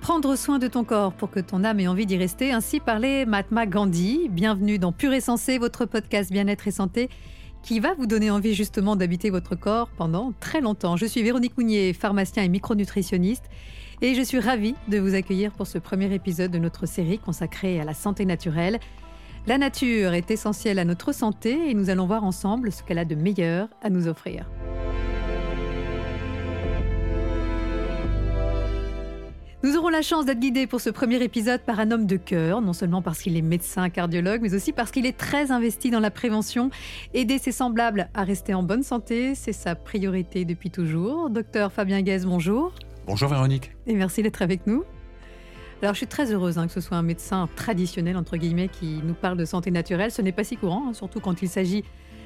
Prendre soin de ton corps pour que ton âme ait envie d'y rester, ainsi parlait Mahatma Gandhi. Bienvenue dans Pur et Sensé, votre podcast bien-être et santé qui va vous donner envie justement d'habiter votre corps pendant très longtemps. Je suis Véronique Mounier, pharmacien et micronutritionniste, et je suis ravie de vous accueillir pour ce premier épisode de notre série consacrée à la santé naturelle. La nature est essentielle à notre santé et nous allons voir ensemble ce qu'elle a de meilleur à nous offrir. Nous aurons la chance d'être guidés pour ce premier épisode par un homme de cœur, non seulement parce qu'il est médecin cardiologue, mais aussi parce qu'il est très investi dans la prévention. Aider ses semblables à rester en bonne santé, c'est sa priorité depuis toujours. Docteur Fabien Guez, bonjour. Bonjour Véronique. Et merci d'être avec nous. Alors je suis très heureuse hein, que ce soit un médecin traditionnel, entre guillemets, qui nous parle de santé naturelle. Ce n'est pas si courant, hein, surtout quand il s'agit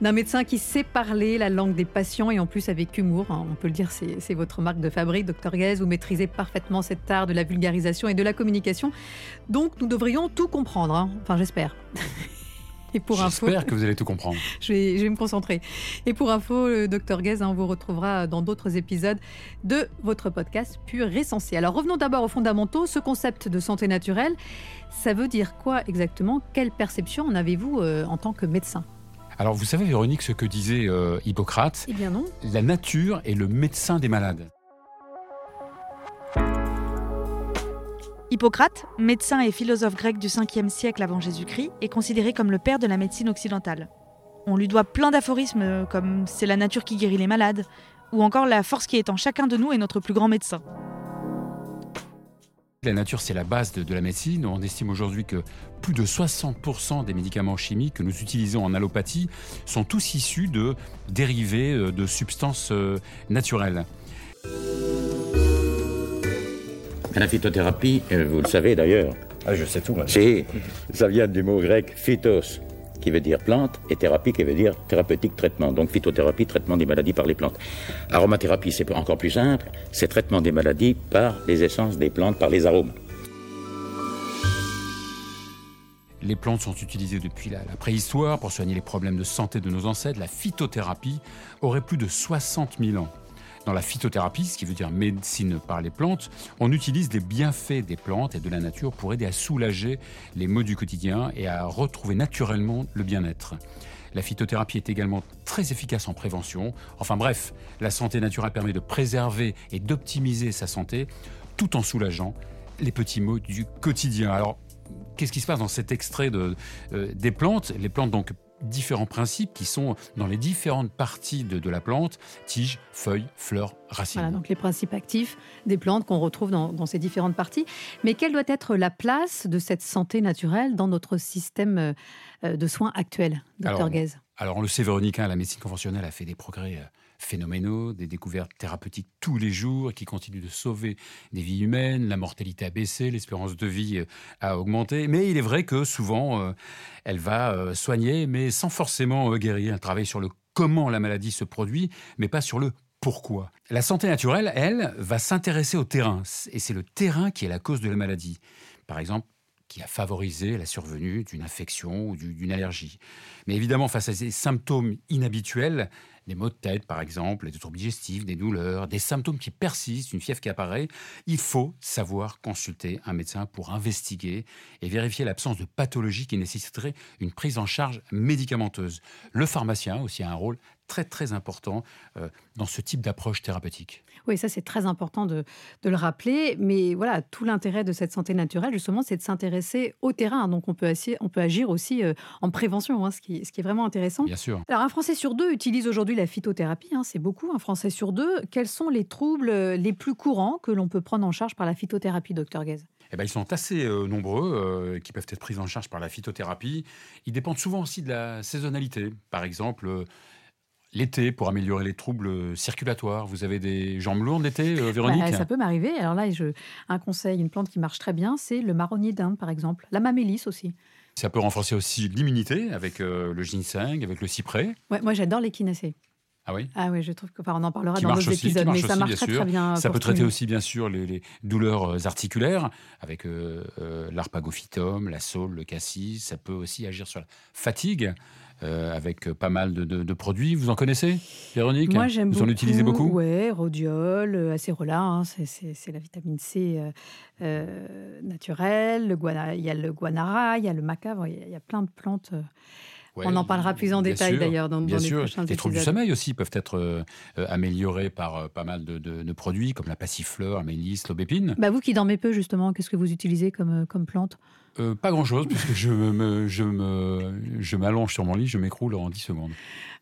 d'un médecin qui sait parler la langue des patients et en plus avec humour. Hein. On peut le dire, c'est votre marque de fabrique, docteur Guez. Vous maîtrisez parfaitement cet art de la vulgarisation et de la communication. Donc nous devrions tout comprendre. Hein. Enfin, j'espère. Et pour J'espère que vous allez tout comprendre. Je vais, je vais, me concentrer. Et pour info, le docteur Guez, hein, on vous retrouvera dans d'autres épisodes de votre podcast Pur Sensé. Alors revenons d'abord aux fondamentaux. Ce concept de santé naturelle, ça veut dire quoi exactement? Quelle perception en avez-vous euh, en tant que médecin? Alors, vous savez, Véronique, ce que disait euh, Hippocrate Eh bien non. La nature est le médecin des malades. Hippocrate, médecin et philosophe grec du 5e siècle avant Jésus-Christ, est considéré comme le père de la médecine occidentale. On lui doit plein d'aphorismes euh, comme C'est la nature qui guérit les malades, ou encore La force qui est en chacun de nous est notre plus grand médecin. La nature, c'est la base de, la médecine. On estime aujourd'hui que plus de 60% des médicaments chimiques que nous utilisons en allopathie sont tous issus de dérivés euh, de substances euh, naturelles. La phytothérapie, euh, vous le savez d'ailleurs. Ah, je sais tout. Ça vient du mot grec phytos, qui veut dire plante, et thérapie qui veut dire thérapeutique traitement. Donc phytothérapie, traitement des maladies par les plantes. Aromathérapie, c'est encore plus simple, c'est traitement des maladies par les essences des plantes, par les arômes. Les plantes sont utilisées depuis la, préhistoire pour soigner les problèmes de santé de nos ancêtres. La phytothérapie aurait plus de 60 000 ans. Dans la phytothérapie, ce qui veut dire médecine par les plantes, on utilise les bienfaits des plantes et de la nature pour aider à soulager les maux du quotidien et à retrouver naturellement le bien-être. La phytothérapie est également très efficace en prévention. Enfin bref, la santé naturelle permet de préserver et d'optimiser sa santé tout en soulageant les petits maux du quotidien. Alors, qu'est-ce qui se passe dans cet extrait euh, des plantes? Les plantes donc différents principes qui sont dans les différentes parties de, la plante, tiges, feuilles, fleurs, racines. Voilà, donc les principes actifs des plantes qu'on retrouve dans, ces différentes parties. Mais quelle doit être la place de cette santé naturelle dans notre système euh, de soins actuel, docteur Guez Alors, on le sait, Véronique, hein, la médecine conventionnelle a fait des progrès euh, phénoménaux, des découvertes thérapeutiques tous les jours qui continuent de sauver des vies humaines. La mortalité a baissé, l'espérance de vie euh, a augmenté. Mais il est vrai que souvent, euh, elle va euh, soigner, mais sans forcément guérir. Elle travaille sur le comment la maladie se produit, mais pas sur le pourquoi. La santé naturelle, elle, va s'intéresser au terrain. Et c'est le terrain qui est la cause de la maladie. Par exemple, qui a favorisé la survenue d'une infection ou d'une allergie. Mais évidemment, face à ces symptômes inhabituels, des maux de tête par exemple, des troubles digestifs, des douleurs, des symptômes qui persistent, une fièvre qui apparaît, il faut savoir consulter un médecin pour investiguer et vérifier l'absence de pathologie qui nécessiterait une prise en charge médicamenteuse. Le pharmacien aussi a un rôle très très important euh, dans ce type d'approche thérapeutique. Oui, ça c'est très important de, le rappeler. Mais voilà, tout l'intérêt de cette santé naturelle, justement, c'est de s'intéresser au terrain. Donc on peut, on peut agir aussi euh, en prévention, hein, ce, qui, ce qui est vraiment intéressant. Bien sûr. Alors un Français sur deux utilise aujourd'hui la phytothérapie, hein, c'est beaucoup, un Français sur deux. Quels sont les troubles euh, les plus courants que l'on peut prendre en charge par la phytothérapie, docteur Guez? Eh ben, ils sont assez nombreux qui peuvent être pris en charge par la phytothérapie. Ils dépendent souvent aussi de la saisonnalité. Par exemple, L'été, pour améliorer les troubles circulatoires, vous avez des jambes lourdes l'été, euh, Véronique? bah, Ça peut m'arriver. Alors là, je, un conseil, une plante qui marche très bien, c'est le marronnier d'Inde, par exemple. La mamélis aussi. Ça peut renforcer aussi l'immunité avec euh, le ginseng, avec le cyprès. Ouais, moi, j'adore l'échinacée. Ah oui Ah oui, je trouve que, enfin, on en parlera Qui dans d'autres épisodes, mais ça aussi, marche bien très sûr. très bien. Ça pour peut traiter aussi, bien sûr, les, les douleurs euh, articulaires avec euh, euh, l'arpagophytum, la saule, le cassis. Ça peut aussi agir sur la fatigue euh, avec euh, pas mal de, de- de produits. Vous en connaissez, Véronique? Moi, j'aime Vous beaucoup. en utilisez beaucoup? Ouais, rhodiol, euh, acérola, hein, c'est- la vitamine C euh, euh, naturelle. Le guana, il y a le guanara, il y a le maca, il y, a plein de plantes. Ouais, On en parlera plus en détail sûr, d'ailleurs dans, Bien dans les sûr, prochains les troubles du sommeil aussi peuvent être euh, euh, améliorés par euh, pas mal de, de- de produits comme la passifleur, la mélisse, l'aubépine. Bah vous qui dormez peu justement, qu'est-ce que vous utilisez comme, comme plante? Euh, pas grand-chose, puisque je me, je me, je m'allonge sur mon lit, je m'écroule en 10 secondes.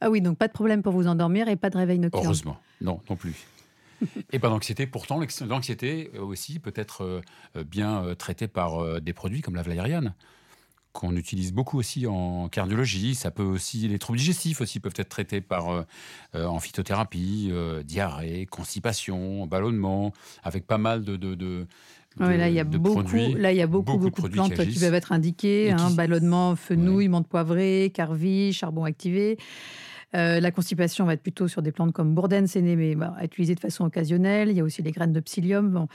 Ah oui, donc pas de problème pour vous endormir et pas de réveil nocturne. Heureusement, non, non plus. Et pas d'anxiété. Pourtant, l'anxiété aussi peut être bien traitée par des produits comme la valériane, qu'on utilise beaucoup aussi en cardiologie. Ça peut aussi, les troubles digestifs aussi peuvent être traités par euh, euh, en phytothérapie, euh, diarrhée, constipation, ballonnement, avec pas mal de, de, de, Ouais, là, il y a de beaucoup, produits. là, il y a beaucoup, beaucoup de beaucoup de, plantes qui peuvent être indiquées. hein, qui- ballonnement, fenouil, menthe poivrée, carvi, charbon activé. Euh, la constipation va être plutôt sur des plantes comme bourdaine, séné, mais bah, à utiliser de façon occasionnelle. Il y a aussi les graines de psyllium, bon,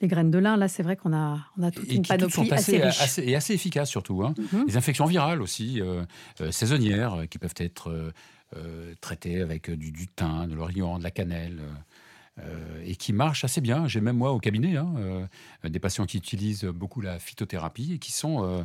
les graines de lin. Là, c'est vrai qu'on a, on a toute et une panoplie sont assez, assez riche. assez- et assez efficaces surtout. hein. Mhm. Les infections virales aussi, euh, euh, saisonnières, qui peuvent être traitées avec du, du thym, de l'origan, de la cannelle, euh, et qui marchent assez bien. J'ai même moi au cabinet hein, euh, des patients qui utilisent beaucoup la phytothérapie et qui sont euh,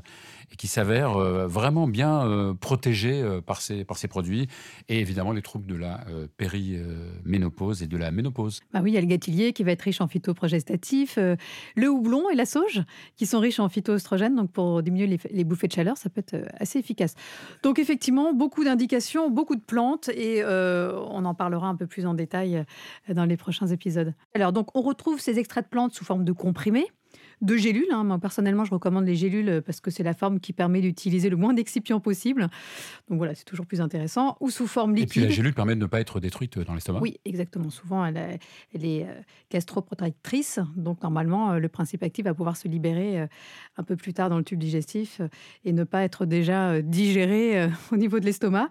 et qui s'avèrent vraiment bien protégés par ces par ces produits et évidemment les troubles de la périménopause et de la ménopause. Bah oui, il y a le gâtillier qui va être riche en phytoprogestatifs, le houblon et la sauge qui sont riches en phytoestrogènes. Donc, pour diminuer les, bouffées de chaleur, ça peut être assez efficace. Donc, effectivement, beaucoup d'indications, beaucoup de plantes et on en parlera un peu plus en détail dans les prochains épisodes. Alors, donc, on retrouve ces extraits de plantes sous forme de comprimés. De gélules. hein. Moi, personnellement, je recommande les gélules euh, parce que c'est la forme qui permet d'utiliser le moins d'excipients possible. Donc voilà, c'est toujours plus intéressant. Ou sous forme Et liquide. puis la gélule permet de ne pas être détruite dans l'estomac. Oui, exactement. Souvent, elle, est- elle est euh, gastroprotectrice. Donc, normalement, euh, le principe actif va pouvoir se libérer euh, un peu plus tard dans le tube digestif euh, et ne pas être déjà euh, digéré euh, au niveau de l'estomac.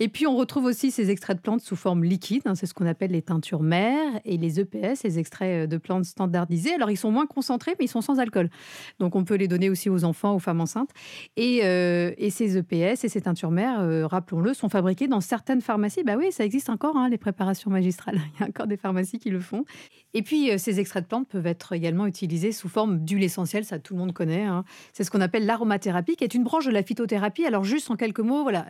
Et puis, on retrouve aussi ces extraits de plantes sous forme liquide. hein, c'est ce qu'on appelle les teintures mères et les EPS, les extraits euh, de plantes standardisés. Alors, ils sont moins concentrés, mais ils sont sans alcool. Donc, on peut les donner aussi aux enfants, aux femmes enceintes. Et, euh, et ces EPS et ces teintures mères, euh, rappelons-le, sont fabriquées dans certaines pharmacies. Bah oui, ça existe encore, hein, les préparations magistrales. Il y a encore des pharmacies qui le font. Et puis, euh, ces extraits de plantes peuvent être également utilisés sous forme d'huile essentielle. Ça, tout le monde connaît. hein. C'est ce qu'on appelle l'aromathérapie, qui est une branche de la phytothérapie. Alors, juste en quelques mots, voilà,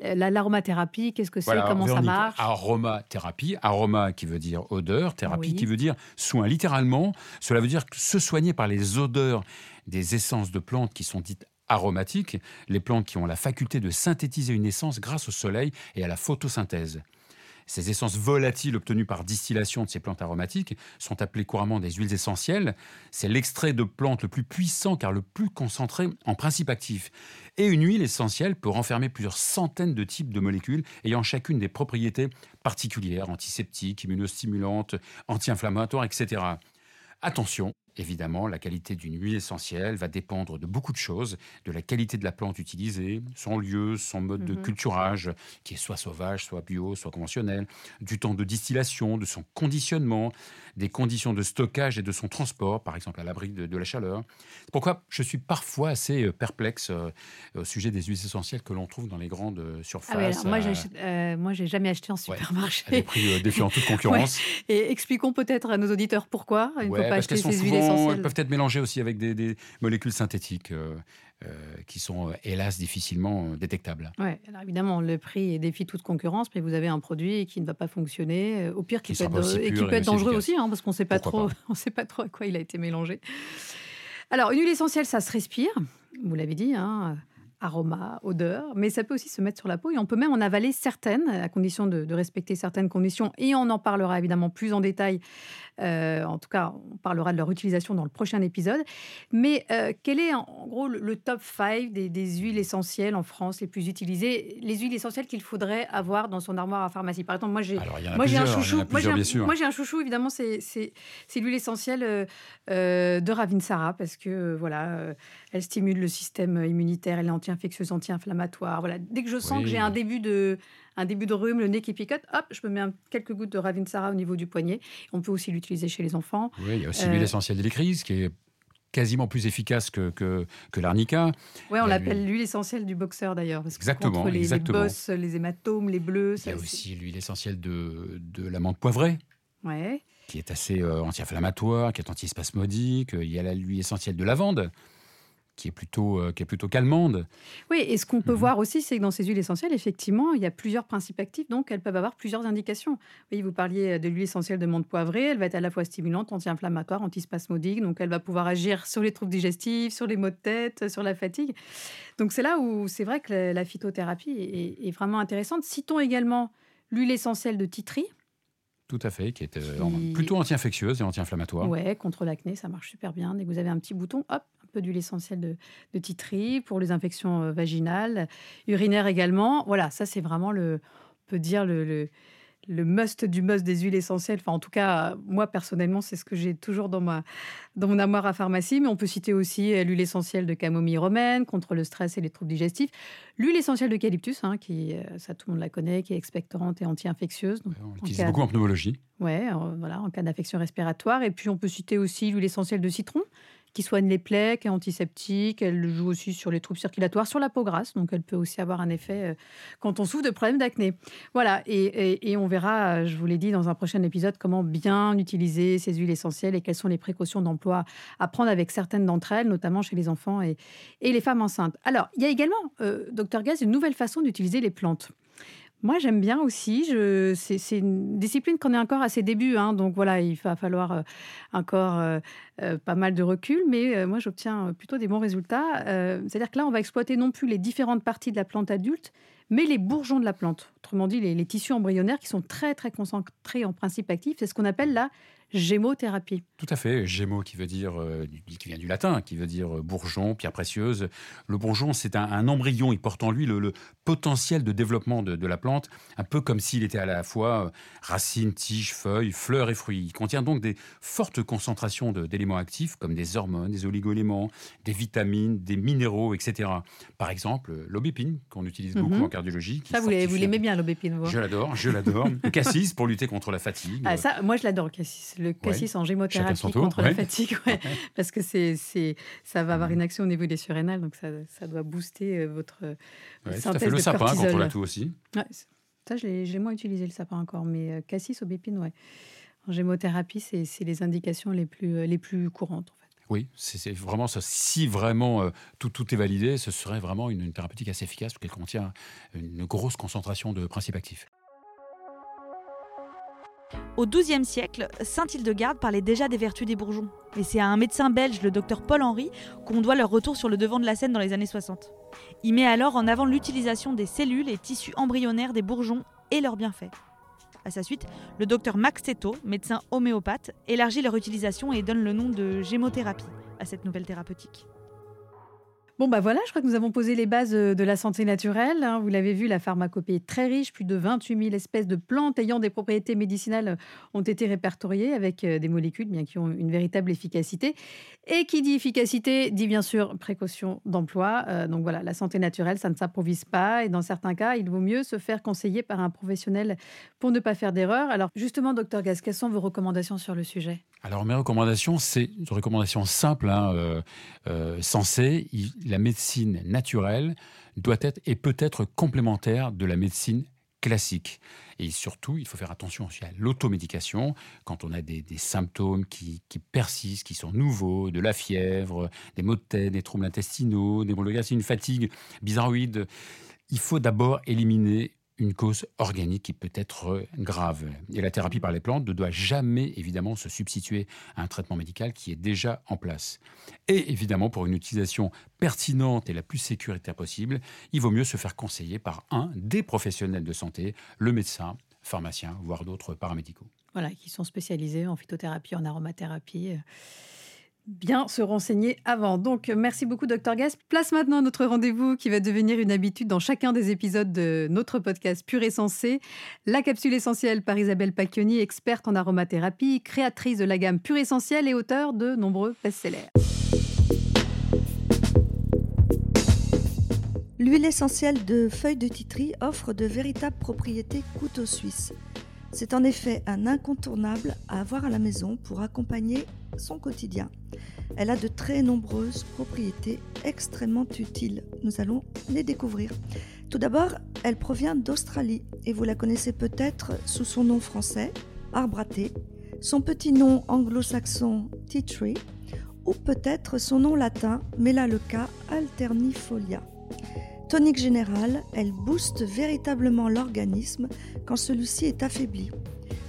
la- l'aromathérapie, qu'est-ce que c'est, Voilà, comment ça marche? Aromathérapie, aroma qui veut dire odeur, thérapie Oui. qui veut dire soin. Littéralement, cela veut dire que se soigner par les odeurs des essences de plantes qui sont dites aromatiques, les plantes qui ont la faculté de synthétiser une essence grâce au soleil et à la photosynthèse. Ces essences volatiles obtenues par distillation de ces plantes aromatiques sont appelées couramment des huiles essentielles. C'est l'extrait de plante le plus puissant car le plus concentré en principe actif. Et une huile essentielle peut renfermer plusieurs centaines de types de molécules ayant chacune des propriétés particulières, antiseptiques, immunostimulantes, anti-inflammatoires, etc. Attention, évidemment, la qualité d'une huile essentielle va dépendre de beaucoup de choses, de la qualité de la plante utilisée, son lieu, son mode de Mhm. culturage, qui est soit sauvage, soit bio, soit conventionnel, du temps de distillation, de son conditionnement, des conditions de stockage et de son transport, par exemple à l'abri de, de la chaleur. C'est pourquoi je suis parfois assez euh, perplexe euh, au sujet des huiles essentielles que l'on trouve dans les grandes euh, Ah surfaces. oui, alors moi, j'achète- euh, j'ai jamais acheté en Ouais, supermarché. à des prix défiant toute concurrence. Et expliquons peut-être à nos auditeurs pourquoi il ne Ouais, faut pas acheter ces huiles elles peuvent être mélangées aussi avec des, des molécules synthétiques euh, euh, qui sont euh, hélas difficilement détectables. Ouais, alors évidemment, le prix défie toute concurrence, mais vous avez un produit qui ne va pas fonctionner, au pire qui Qui peut être, aussi et qui peut être dangereux efficace. aussi, hein, parce qu'on ne sait pas Pourquoi trop, on sait pas trop à quoi il a été mélangé. Alors, une huile essentielle, ça se respire, vous l'avez dit, hein, aroma, odeur, mais ça peut aussi se mettre sur la peau et on peut même en avaler certaines, à condition de, de respecter certaines conditions. Et on en parlera évidemment plus en détail. Euh, en tout cas, on parlera de leur utilisation dans le prochain épisode. Mais euh, quel est en en gros le, le top 5 des, des huiles essentielles en France les plus utilisées Les huiles essentielles qu'il faudrait avoir dans son armoire à pharmacie? Par exemple, moi j'ai un en chouchou. Moi, j'ai un, chouchou, évidemment, c'est, l'huile essentielle euh, euh, de Ravinsara parce que voilà, elle stimule le système immunitaire, elle est anti-infectieuse, anti-inflammatoire. Voilà. Dès que je sens Oui. que j'ai un début de, un début de rhume, le nez qui picote, hop, je me mets quelques gouttes de Ravinsara au niveau du poignet. On peut aussi l'utiliser chez les enfants. Oui, il y a aussi l'huile essentielle d'électrise qui est quasiment plus efficace que, que, que l'arnica. Oui, on l'appelle l'huile essentielle du boxeur d'ailleurs. exactement. Contre les, exactement. les bosses, les hématomes, les bleus. Il y a aussi l'huile essentielle de, de la menthe poivrée. Ouais. Qui est assez euh, anti-inflammatoire, qui est antispasmodique. Il y a l'huile essentielle de lavande qui est plutôt, euh, qui est plutôt calmande. Oui, et ce qu'on peut mhm. voir aussi, c'est que dans ces huiles essentielles, effectivement, il y a plusieurs principes actifs, donc elles peuvent avoir plusieurs indications. Oui, vous parliez de l'huile essentielle de menthe poivrée, elle va être à la fois stimulante, anti-inflammatoire, antispasmodique, donc elle va pouvoir agir sur les troubles digestifs, sur les maux de tête, sur la fatigue. Donc c'est là où c'est vrai que la phytothérapie est, est vraiment intéressante. Citons également l'huile essentielle de titri, tout à fait, qui est euh, plutôt anti-infectieuse et anti-inflammatoire. Ouais, contre l'acné, ça marche super bien. Dès que vous avez un petit bouton, hop, peu d'huile essentielle de, de titri pour les infections euh, vaginales, urinaires également. Voilà, ça c'est vraiment le, on peut dire le le must du must des huiles essentielles. Enfin, en tout cas, moi personnellement, c'est ce que j'ai toujours dans ma dans mon armoire à pharmacie. Mais on peut citer aussi euh, l'huile essentielle de camomille romaine contre le stress et les troubles digestifs. L'huile essentielle d'eucalyptus, hein, qui euh, ça tout le monde la connaît, qui est expectorante et anti-infectieuse. on l'utilise beaucoup en pneumologie. Ouais, voilà, en cas d'infection respiratoire. Et puis on peut citer aussi l'huile essentielle de citron, qui soigne les plaies, qui est antiseptique. Elle joue aussi sur les troubles circulatoires, sur la peau grasse. Donc, elle peut aussi avoir un effet euh, quand on souffre de problèmes d'acné. Voilà. Et, on verra, euh, je vous l'ai dit dans un prochain épisode, comment bien utiliser ces huiles essentielles et quelles sont les précautions d'emploi à prendre avec certaines d'entre elles, notamment chez les enfants et, les femmes enceintes. Alors, il y a également, euh, docteur Gaz, une nouvelle façon d'utiliser les plantes. Moi, j'aime bien aussi. C'est une discipline qu'on est encore à ses débuts. Hein, donc voilà, il va falloir euh, encore euh, euh, pas mal de recul. Mais moi, j'obtiens plutôt des bons résultats. C'est-à-dire que là, on va exploiter non plus les différentes parties de la plante adulte, mais les bourgeons de la plante. Autrement dit, les, tissus embryonnaires qui sont très, très concentrés en principe actif. C'est ce qu'on appelle la gémothérapie. Tout à fait. Gémo qui veut dire, euh, qui vient du latin, qui veut dire euh, bourgeon, pierre précieuse. Le bourgeon, c'est un, embryon. Il porte en lui le, potentiel de développement de, la plante, un peu comme s'il était à la fois euh, racines, tiges, feuilles, fleurs et fruits. Il contient donc des fortes concentrations d'éléments actifs, comme des hormones, des oligoéléments, des vitamines, des minéraux, etc. Par exemple, l'aubépine, qu'on utilise beaucoup mhm. en cardiologie. ça, vous l'aimez bien, l'aubépine, Je l'adore, je l'adore. le cassis, pour lutter contre la fatigue. Ah, ça, moi, je l'adore, cassis le cassis en gémothérapie contre la fatigue, parce que c'est, c'est, ça va avoir une action au niveau des surrénales, donc ça, ça doit booster euh, votre ouais, synthèse Le sapin contre la toux aussi. ça, je l'ai, moins utilisé le sapin encore, mais euh, cassis, aubépine, ouais. En gémothérapie, c'est, c'est les indications les plus, euh, les plus courantes. En fait. Oui, c'est vraiment ça. Si vraiment tout, tout est validé, ce serait vraiment une, une thérapeutique assez efficace parce qu'elle contient une grosse concentration de principes actifs. Au XIIe siècle, Saint Hildegarde parlait déjà des vertus des bourgeons. Et c'est à un médecin belge, le docteur Paul Henry, qu'on doit leur retour sur le devant de la scène dans les années 60. Il met alors en avant l'utilisation des cellules et tissus embryonnaires des bourgeons et leurs bienfaits. À sa suite, le docteur Max Teto, médecin homéopathe, élargit leur utilisation et donne le nom de gémothérapie à cette nouvelle thérapeutique. Bon, bah voilà, je crois que nous avons posé les bases euh, de la santé naturelle. Hein. Vous l'avez vu, la pharmacopée est très riche. Plus de 28 000 espèces de plantes ayant des propriétés médicinales euh, ont été répertoriées avec euh, des molécules bien qui ont une véritable efficacité. Et qui dit efficacité dit bien sûr précaution d'emploi. donc voilà, la santé naturelle, ça ne s'improvise pas. Et dans certains cas, il vaut mieux se faire conseiller par un professionnel pour ne pas faire d'erreur. Alors justement, docteur Gas, quelles sont vos recommandations sur le sujet? Alors mes recommandations, c'est une recommandation simple, hein, sensée la médecine naturelle doit être et peut être complémentaire de la médecine classique. Et surtout, il faut faire attention aussi à l'automédication quand on a des, symptômes qui, persistent, qui sont nouveaux, de la fièvre, des maux de tête, des troubles intestinaux, des une fatigue bizarroïde. Il faut d'abord éliminer une cause organique qui peut être grave. Et la thérapie par les plantes ne doit jamais, évidemment, se substituer à un traitement médical qui est déjà en place. Et évidemment, pour une utilisation pertinente et la plus sécuritaire possible, il vaut mieux se faire conseiller par un des professionnels de santé, le médecin, pharmacien, voire d'autres paramédicaux. Voilà, qui sont spécialisés en phytothérapie, en aromathérapie bien se renseigner avant. Donc, merci beaucoup, Dr Gas. Place maintenant notre rendez-vous qui va devenir une habitude dans chacun des épisodes de notre podcast Pur et Sensé. La capsule essentielle par Isabelle Pacchioni, experte en aromathérapie, créatrice de la gamme Pur Essentiel et auteur de nombreux best-sellers. L'huile essentielle de feuilles de titri offre de véritables propriétés couteau suisse. C'est en effet un incontournable à avoir à la maison pour accompagner son quotidien. Elle a de très nombreuses propriétés extrêmement utiles. Nous allons les découvrir. Tout d'abord, elle provient d'Australie et vous la connaissez peut-être sous son nom français, arbre à son petit nom anglo-saxon tea tree ou peut-être son nom latin Melaleuca alternifolia. Tonique générale, elle booste véritablement l'organisme quand celui-ci est affaibli.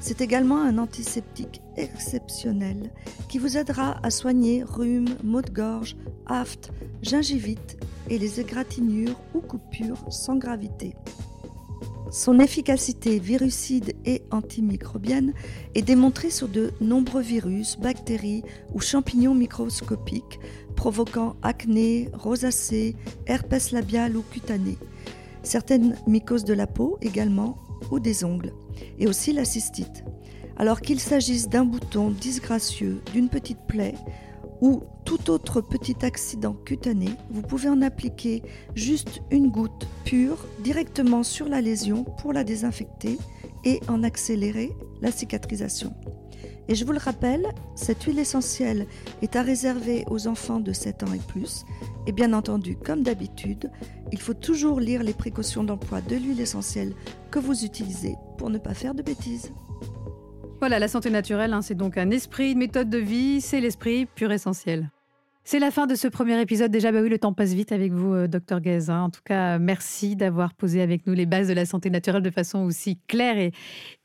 C'est également un antiseptique exceptionnel qui vous aidera à soigner rhume, maux de gorge, aphte, gingivite et les égratignures ou coupures sans gravité. Son efficacité virucide et antimicrobienne est démontrée sur de nombreux virus, bactéries ou champignons microscopiques provoquant acné, rosacée, herpès labial ou cutané, certaines mycoses de la peau également ou des ongles, et aussi la cystite. Alors qu'il s'agisse d'un bouton disgracieux, d'une petite plaie ou tout autre petit accident cutané, vous pouvez en appliquer juste une goutte pure directement sur la lésion pour la désinfecter et en accélérer la cicatrisation. Et je vous le rappelle, cette huile essentielle est à réserver aux enfants de 7 ans et plus. Et bien entendu, comme d'habitude, il faut toujours lire les précautions d'emploi de l'huile essentielle que vous utilisez pour ne pas faire de bêtises. Voilà, la santé naturelle, hein, c'est donc un esprit, une méthode de vie, c'est l'esprit pur essentiel. C'est la fin de ce premier épisode. Déjà, bah oui, le temps passe vite avec vous, euh, docteur Guez. Hein. En tout cas, merci d'avoir posé avec nous les bases de la santé naturelle de façon aussi claire et,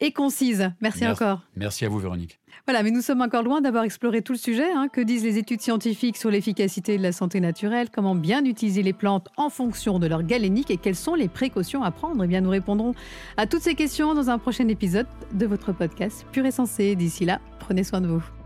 et concise. Merci, encore. Merci à vous, Véronique. Voilà, mais nous sommes encore loin d'avoir exploré tout le sujet. Hein. Que disent les études scientifiques sur l'efficacité de la santé naturelle? Comment bien utiliser les plantes en fonction de leur galénique et quelles sont les précautions à prendre? Eh bien, nous répondrons à toutes ces questions dans un prochain épisode de votre podcast Pur et Sensé. D'ici là, prenez soin de vous.